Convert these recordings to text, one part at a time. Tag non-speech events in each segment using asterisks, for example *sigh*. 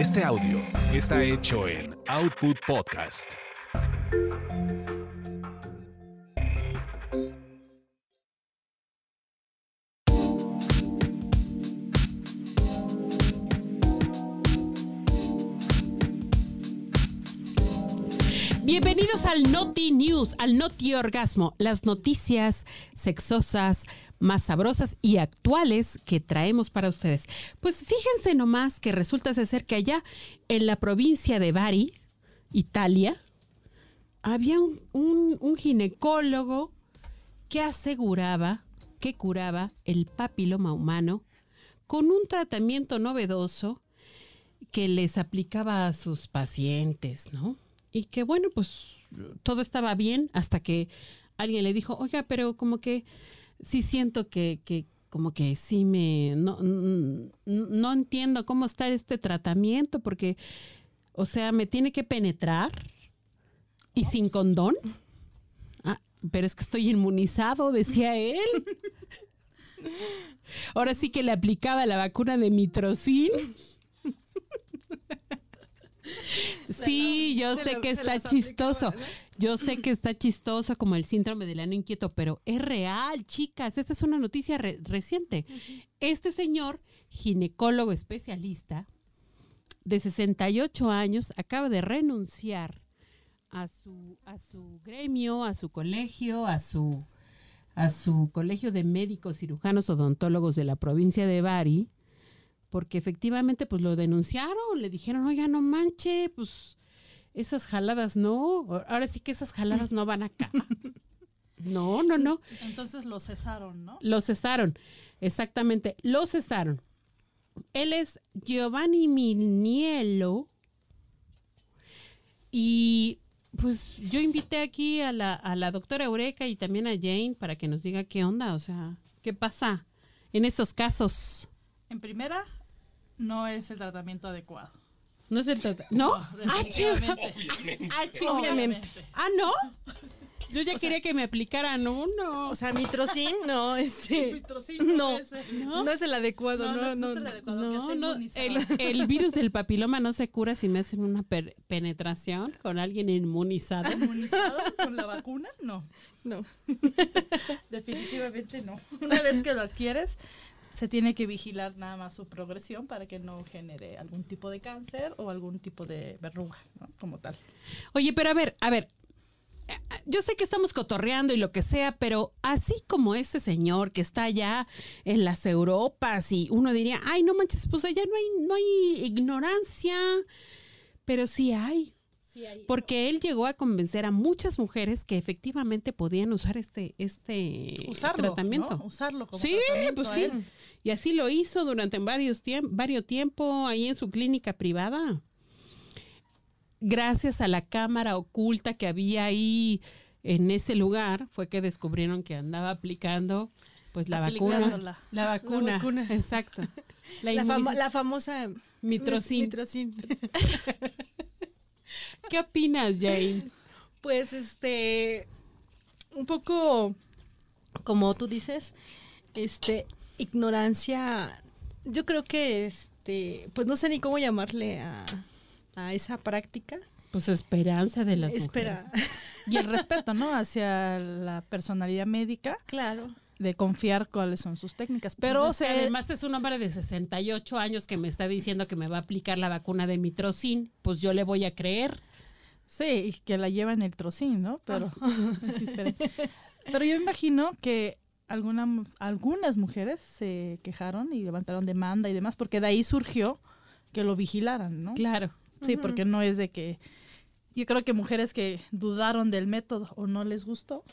Este audio está hecho en Output Podcast. Bienvenidos al Noti News, al Noti Orgasmo, las noticias sexosas más sabrosas y actuales que traemos para ustedes. Pues fíjense nomás que resulta ser que allá en la provincia de Bari, Italia, había un, un- ginecólogo que aseguraba que curaba el papiloma humano con un tratamiento novedoso que les aplicaba a sus pacientes, ¿no? Y que bueno, pues todo estaba bien hasta que alguien le dijo, oiga, pero como que sí siento que, que como que sí me, no, no entiendo cómo está este tratamiento porque, o sea, me tiene que penetrar y sin condón. Ah, pero es que estoy inmunizado, decía *laughs* él. Ahora sí que le aplicaba la vacuna de mitrocin. *laughs* Sí, yo sé que está chistoso. Yo sé que está chistoso como el síndrome del ano inquieto, pero es real, chicas. Esta es una noticia re- reciente. Este señor, ginecólogo especialista, de 68 años, acaba de renunciar a su, a su gremio, a su colegio, a su, a su colegio de médicos cirujanos odontólogos de la provincia de Bari, porque efectivamente pues lo denunciaron, le dijeron, oiga, no manche, pues esas jaladas no, ahora sí que esas jaladas no van acá. *laughs* No, no, no. Entonces lo cesaron, ¿no? Lo cesaron, exactamente, lo cesaron. Él es Giovanni Miniello y pues yo invité aquí a la, a la doctora Eureka y también a Jane para que nos diga qué onda, o sea, qué pasa en estos casos. En primera, no es el tratamiento adecuado. No es el trata- ¿No? Ah. Definitivamente. Ah, chido. Obviamente. Ah, ¿no? Yo ya quería que me aplicaran uno. O sea, mitrocin no, este, Mitrocin no, es el- no, es el adecuado, No, no, no, no. es el adecuado, que No, esté no, inmunizado. el, el *laughs* virus del papiloma no se cura si me hacen una per- penetración con alguien inmunizado. ¿Inmunizado con la vacuna? No, no. *laughs* definitivamente no. Una vez que lo adquieres, se tiene que vigilar nada más su progresión para que no genere algún tipo de cáncer o algún tipo de verruga. Como tal. Oye, pero a ver, a ver. Yo sé que estamos cotorreando y lo que sea, pero así como este señor que está allá en las Europas y uno diría, ay, no manches, pues allá no hay, no hay ignorancia, pero sí hay. Sí. Porque él llegó a convencer a muchas mujeres que efectivamente podían usar este, este usarlo, tratamiento. ¿no? Usarlo como Sí, tratamiento, pues sí. Y así lo hizo durante varios, tiemp varios tiempo ahí en su clínica privada. Gracias a la cámara oculta que había ahí en ese lugar, fue que descubrieron que andaba aplicando pues la vacuna. La vacuna. vacuna. Exacto. *laughs* La, La, famo- la famosa mitrocin. mitrocin. *laughs* ¿Qué opinas, Jane? *laughs* Pues este un poco como tú dices, este ignorancia yo creo que este pues no sé ni cómo llamarle a, a esa práctica. Pues esperanza de las Espera. mujeres. Y el respeto, ¿no? Hacia la personalidad médica, claro. de confiar cuáles son sus técnicas. Pero se- además es un hombre de 68 años que me está diciendo que me va a aplicar la vacuna de mitrocin, pues yo le voy a creer. Sí, y que la lleva en el trocín, ¿no? Pero *laughs* diferente. Pero yo imagino que alguna, algunas mujeres se quejaron y levantaron demanda y demás, porque de ahí surgió que lo vigilaran, ¿no? Claro. Sí, porque no es de que... Yo creo que mujeres que dudaron del método o no les gustó,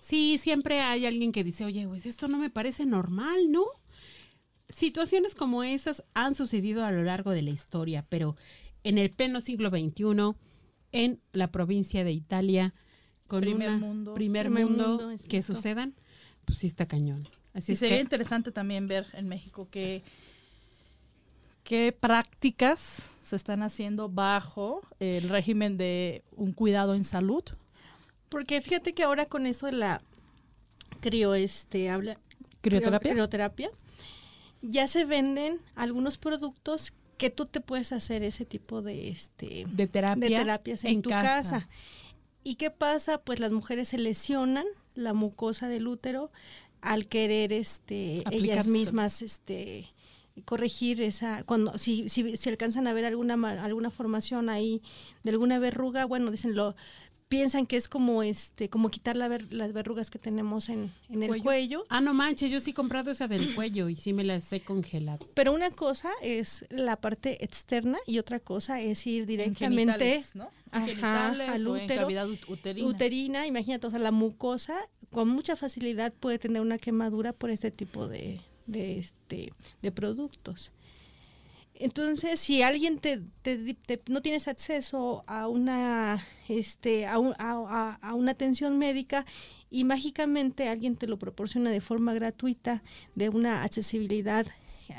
Sí, siempre hay alguien que dice, oye, pues esto no me parece normal, ¿no? Situaciones como esas han sucedido a lo largo de la historia, pero en el pleno siglo XXI, en la provincia de Italia, con Primer una- mundo. primer, Primer mundo, mundo, que sucedan, pues sí está cañón. Así y es sería que, interesante también ver en México qué, qué prácticas se están haciendo bajo el régimen de un cuidado en salud. Porque fíjate que ahora con eso de la crio este habla ¿Crioterapia? crio- crioterapia, ya se venden algunos productos que tú te puedes hacer ese tipo de este De terapia. de terapias en, tu casa. ¿Y qué pasa? Pues las mujeres se lesionan la mucosa del útero al querer este ellas mismas este corregir esa cuando si, si, si alcanzan a ver alguna alguna formación ahí de alguna verruga, bueno, dicen lo piensan que es como este como quitar la ver- las verrugas que tenemos en, en el Cuello. cuello Ah, no manches, yo sí he comprado esa del cuello y sí me las he congelado. Pero una cosa es la parte externa y otra cosa es ir En directamente ¿no? Ajá, al útero, uterina. uterina. Imagínate, o sea, la mucosa con mucha facilidad puede tener una quemadura por este tipo de, de, este, de productos. Entonces, si alguien te, te no tienes acceso a una, este, a, un- a- una atención médica y mágicamente alguien te lo proporciona de forma gratuita, de una accesibilidad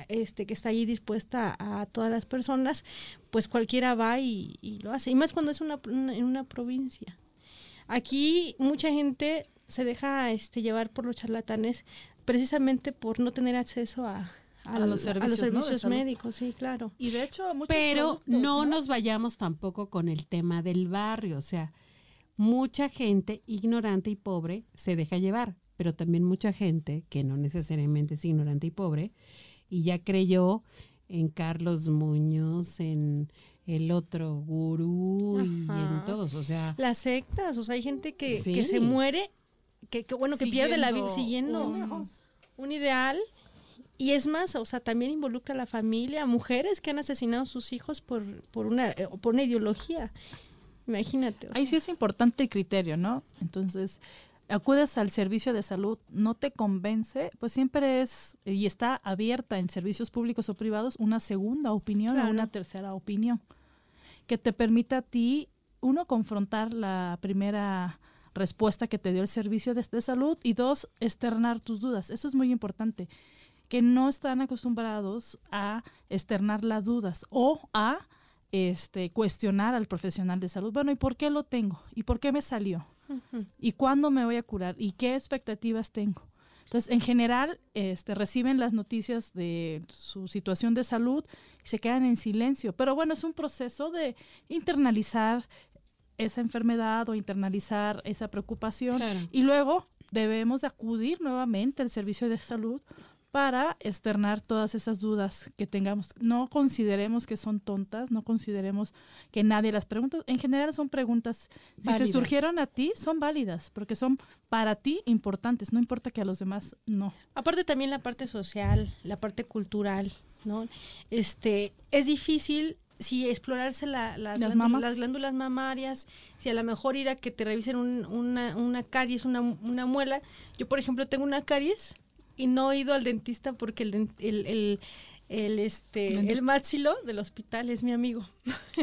este, que está allí dispuesta a, todas las personas, pues cualquiera va y, lo hace. Y más cuando es una- en una provincia. Aquí mucha gente se deja este, llevar por los charlatanes precisamente por no tener acceso a, A los servicios, ¿no? de servicios médicos, sí, claro. Y de hecho, muchos Pero no, nos vayamos tampoco con el tema del barrio. O sea, mucha gente ignorante y pobre se deja llevar, pero también mucha gente que no necesariamente es ignorante y pobre y ya creyó en Carlos Muñoz, en el otro gurú y en todos. O sea, Las sectas, o sea, hay gente que, se muere, que, que, bueno, que pierde la vida Siguiendo siguiendo un- un ideal. Y es más, o sea, también involucra a la familia, mujeres que han asesinado a sus hijos por, por, una, eh, por una ideología. Imagínate. o Ahí sea. sí es importante el criterio, ¿no? Entonces, acudes al servicio de salud, no te convence, pues siempre es, y está abierta en servicios públicos o privados, una segunda opinión Claro. o una tercera opinión, que te permita a ti, uno, confrontar la primera respuesta que te dio el servicio de, de salud y dos, externar tus dudas. Eso es muy importante, que no están acostumbrados a externar las dudas o a este, cuestionar al profesional de salud. Bueno, ¿y por qué lo tengo? ¿Y por qué me salió? ¿Y cuándo me voy a curar? ¿Y qué expectativas tengo? Entonces, en general, este, reciben las noticias de su situación de salud y se quedan en silencio. Pero bueno, es un proceso de internalizar esa enfermedad o internalizar esa preocupación Claro. y luego debemos de acudir nuevamente al servicio de salud para externar todas esas dudas que tengamos. No consideremos que son tontas, no consideremos que nadie las pregunta. En general son preguntas, si te surgieron a ti, son válidas, porque son para ti importantes, no importa que a los demás no. Aparte también la parte social, la parte cultural, ¿no? Este, es difícil si explorarse la- las, Las glándulas, mamas. las glándulas mamarias, si a lo mejor ir a que te revisen un- una, una caries, una, una muela. Yo, por ejemplo, tengo una caries y no he ido al dentista porque el, el, el, el, este, el máxilo del hospital es mi amigo.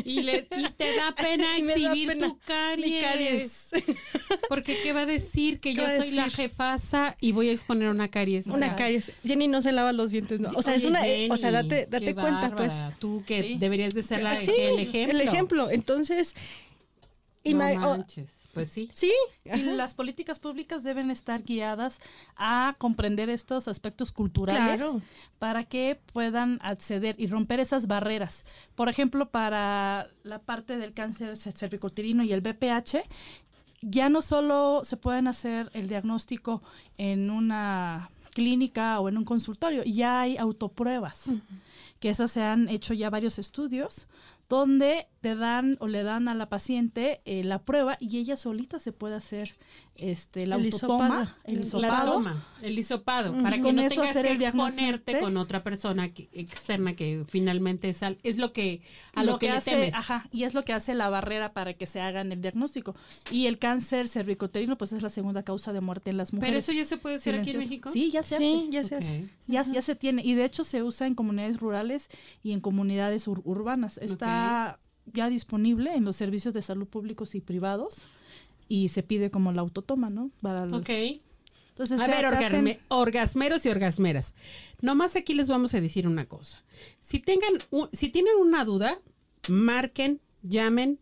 y, le, y te da *laughs* pena da exhibir pena. tu caries. *laughs* Porque ¿qué va a decir? Que ¿Qué yo soy la jefasa y voy a exponer una caries. una sea, caries. Jenny no se lava los dientes, ¿no? O sea, es una, o sea, date, date cuenta, pues. Tú que Sí. deberías de ser la, Sí, el ejemplo. El ejemplo. Entonces, No ima- o- manches. Pues sí. sí, Y las políticas públicas deben estar guiadas a comprender estos aspectos culturales Claro. para que puedan acceder y romper esas barreras. Por ejemplo, para la parte del cáncer cervicuterino y el BPH, ya no solo se pueden hacer el diagnóstico en una clínica o en un consultorio, ya hay autopruebas, que esas se han hecho ya varios estudios donde te dan o le dan a la paciente eh, la prueba y ella solita se puede hacer este la El autotoma, el hisopado. toma, el hisopado, Ujú. para que Con no eso tengas que exponerte con otra persona que- externa que finalmente es, al- es lo que a lo, que, le hace, temes. ajá, y es lo que hace la barrera para que se hagan el diagnóstico. Y el cáncer cervicuterino, pues es la segunda causa de muerte en las mujeres. Pero eso ya se puede hacer aquí en. México. Sí, ya se sí, hace. ya se Ok. hace. Ya, ya se tiene. Y de hecho se usa en comunidades rurales y en comunidades ur- urbanas. Está ya disponible en los servicios de salud públicos y privados. Y se pide como la autotoma, ¿no? Para el- Ok. Entonces, A se- ver, se hacen- orgasme- orgasmeros y orgasmeras. Nomás aquí les vamos a decir una cosa. Si tengan, un- si tienen una duda, marquen, llamen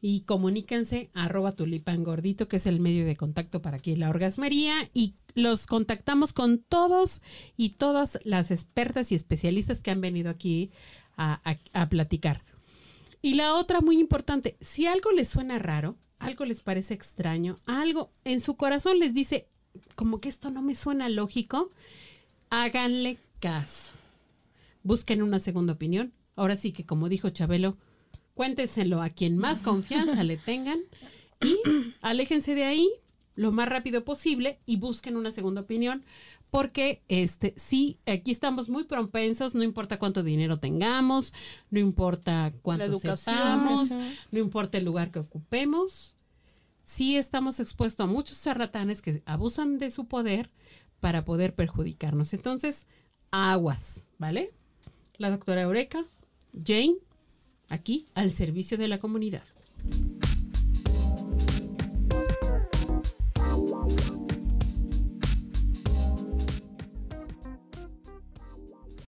y comuníquense a arroba tulipan gordito, que es el medio de contacto para aquí la orgasmería y los contactamos con todos y todas las expertas y especialistas que han venido aquí a, a- a platicar. Y la otra muy importante, si algo les suena raro, algo les parece extraño, algo en su corazón les dice como que esto no me suena lógico, háganle caso. Busquen una segunda opinión. Ahora sí que como dijo Chabelo, cuéntenselo a quien más confianza le tengan y aléjense de ahí lo más rápido posible y busquen una segunda opinión porque este sí aquí estamos muy propensos no importa cuánto dinero tengamos no importa cuánto sepamos no importa el lugar que ocupemos sí estamos expuestos a muchos charlatanes que abusan de su poder para poder perjudicarnos. Entonces aguas vale la doctora Eureka Jane aquí al servicio de la comunidad